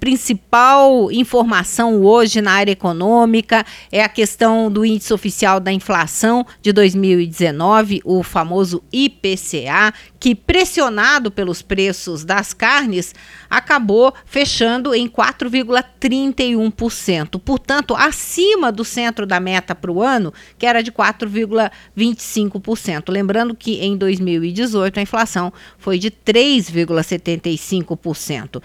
principal informação hoje na área econômica é a questão do índice oficial da inflação de 2019, o famoso IPCA, que pressionado pelos preços das carnes acabou fechando em 4,31%, portanto, acima do centro da meta para o ano, que era de 4,25%. Lembrando que em 2018 a inflação foi de 3,75%. Uh,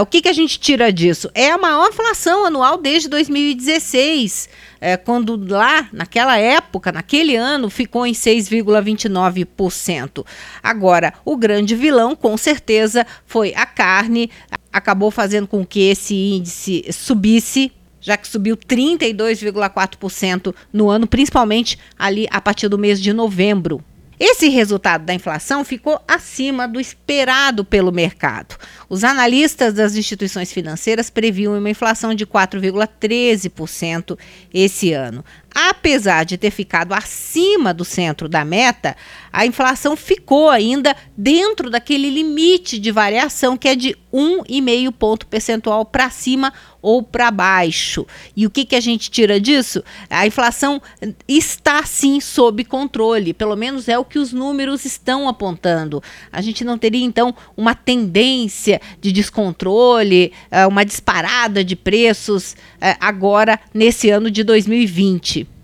o que, que a gente tira disso? É a maior inflação anual desde 2016, é, quando lá, naquela época, naquele ano, ficou em 6,29%. Agora, o grande vilão, com certeza, foi a carne, acabou fazendo com que esse índice subisse já que subiu 32,4% no ano, principalmente ali a partir do mês de novembro. Esse resultado da inflação ficou acima do esperado pelo mercado. Os analistas das instituições financeiras previam uma inflação de 4,13% esse ano. Apesar de ter ficado acima do centro da meta, a inflação ficou ainda dentro daquele limite de variação que é de 1,5 ponto percentual para cima ou para baixo. E o que, que a gente tira disso? A inflação está sim sob controle, pelo menos é o que os números estão apontando. A gente não teria então uma tendência de descontrole, eh, uma disparada de preços eh, agora nesse ano de 2020.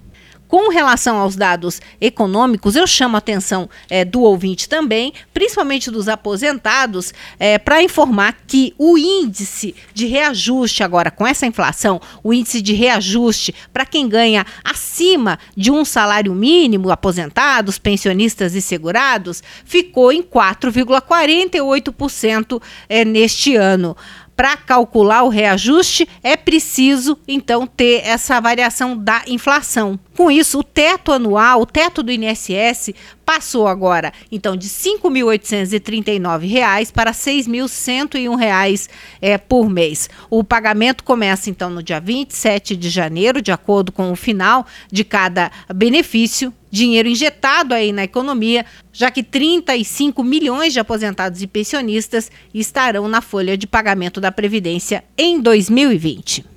Com relação aos dados econômicos, eu chamo a atenção é, do ouvinte também, principalmente dos aposentados, é, para informar que o índice de reajuste, agora com essa inflação, o índice de reajuste para quem ganha acima de um salário mínimo, aposentados, pensionistas e segurados, ficou em 4,48% é, neste ano para calcular o reajuste, é preciso então ter essa variação da inflação. Com isso, o teto anual, o teto do INSS passou agora então de R$ 5.839 para R$ 6.101 é, por mês. O pagamento começa então no dia 27 de janeiro, de acordo com o final de cada benefício dinheiro injetado aí na economia, já que 35 milhões de aposentados e pensionistas estarão na folha de pagamento da Previdência em 2020.